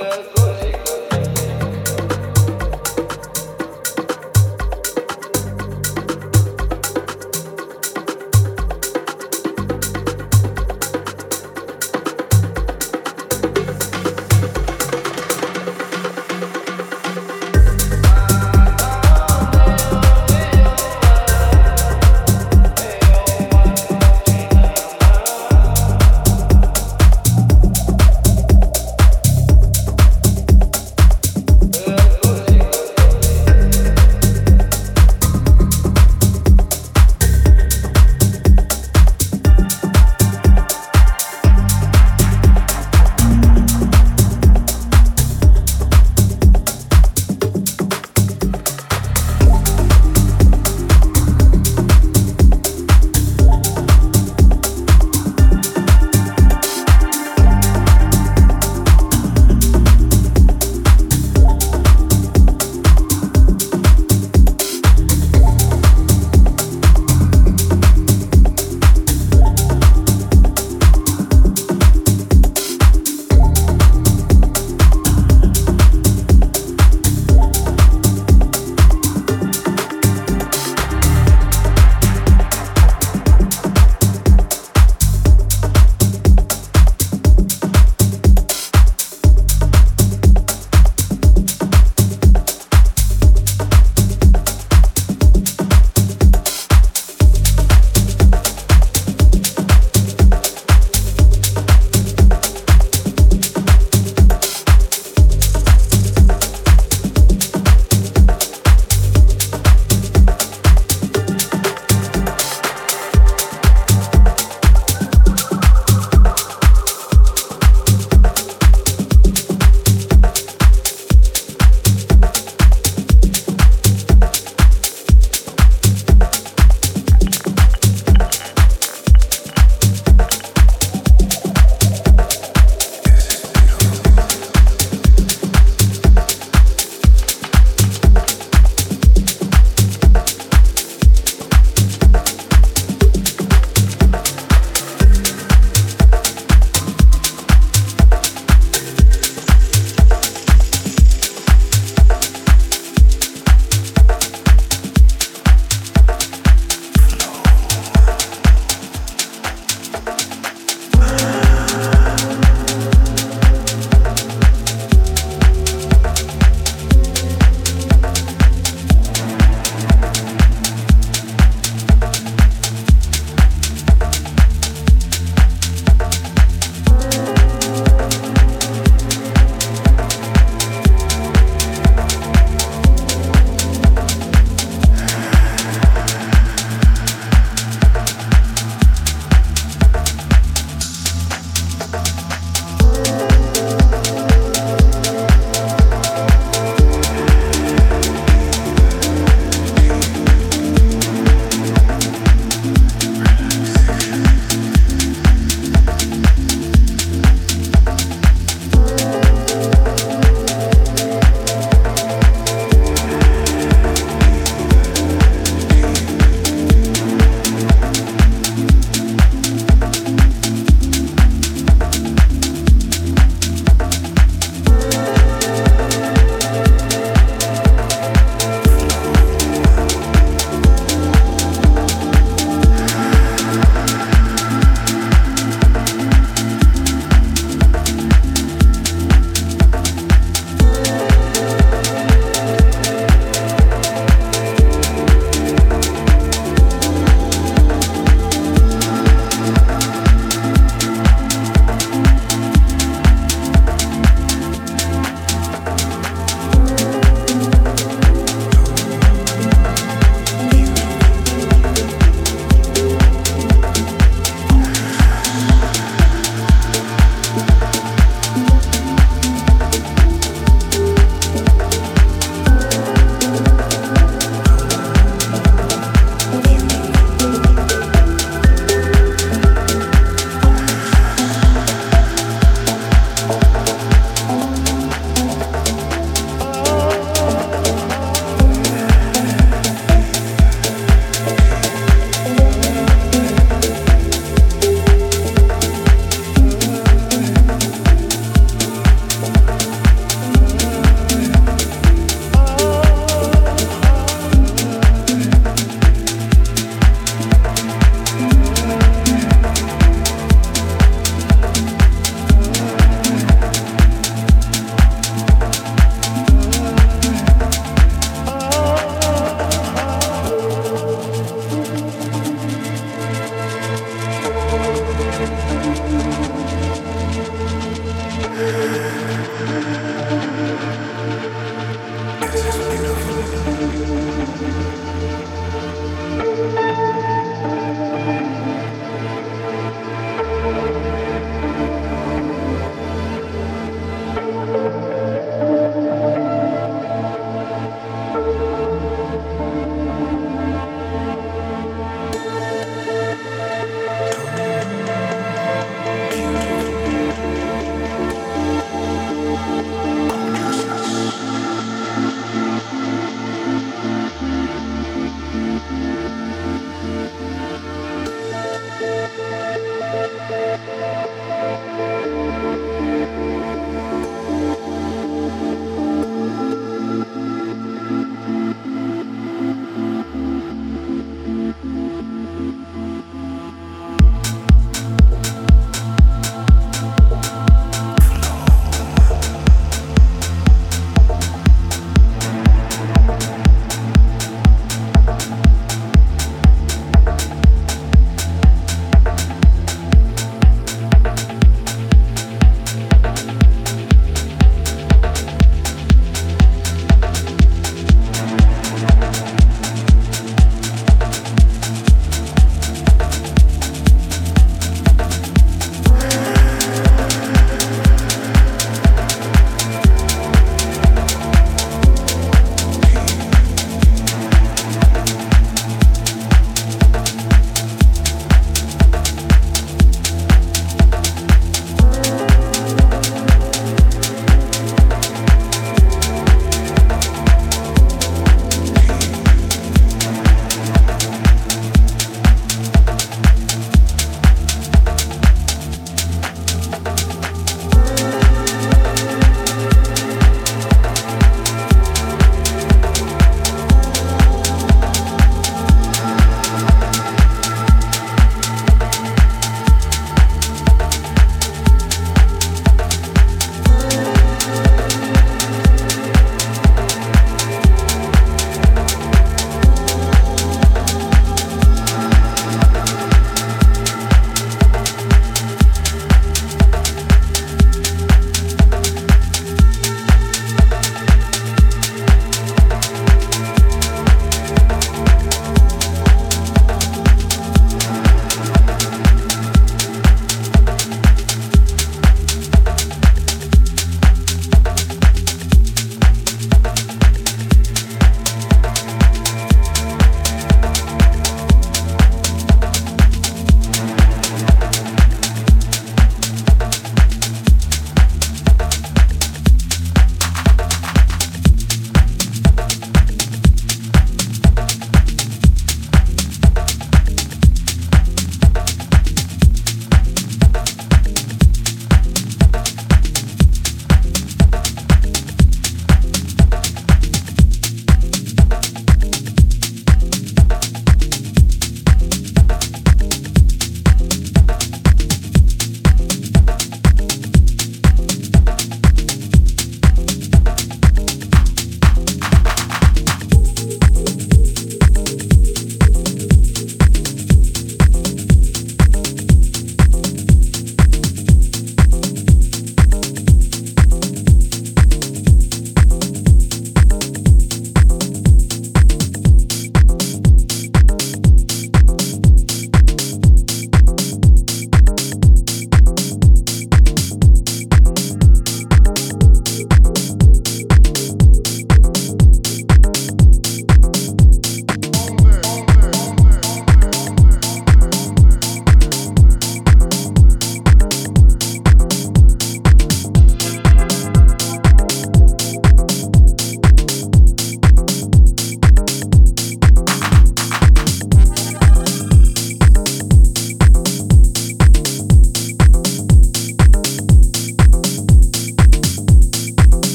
good.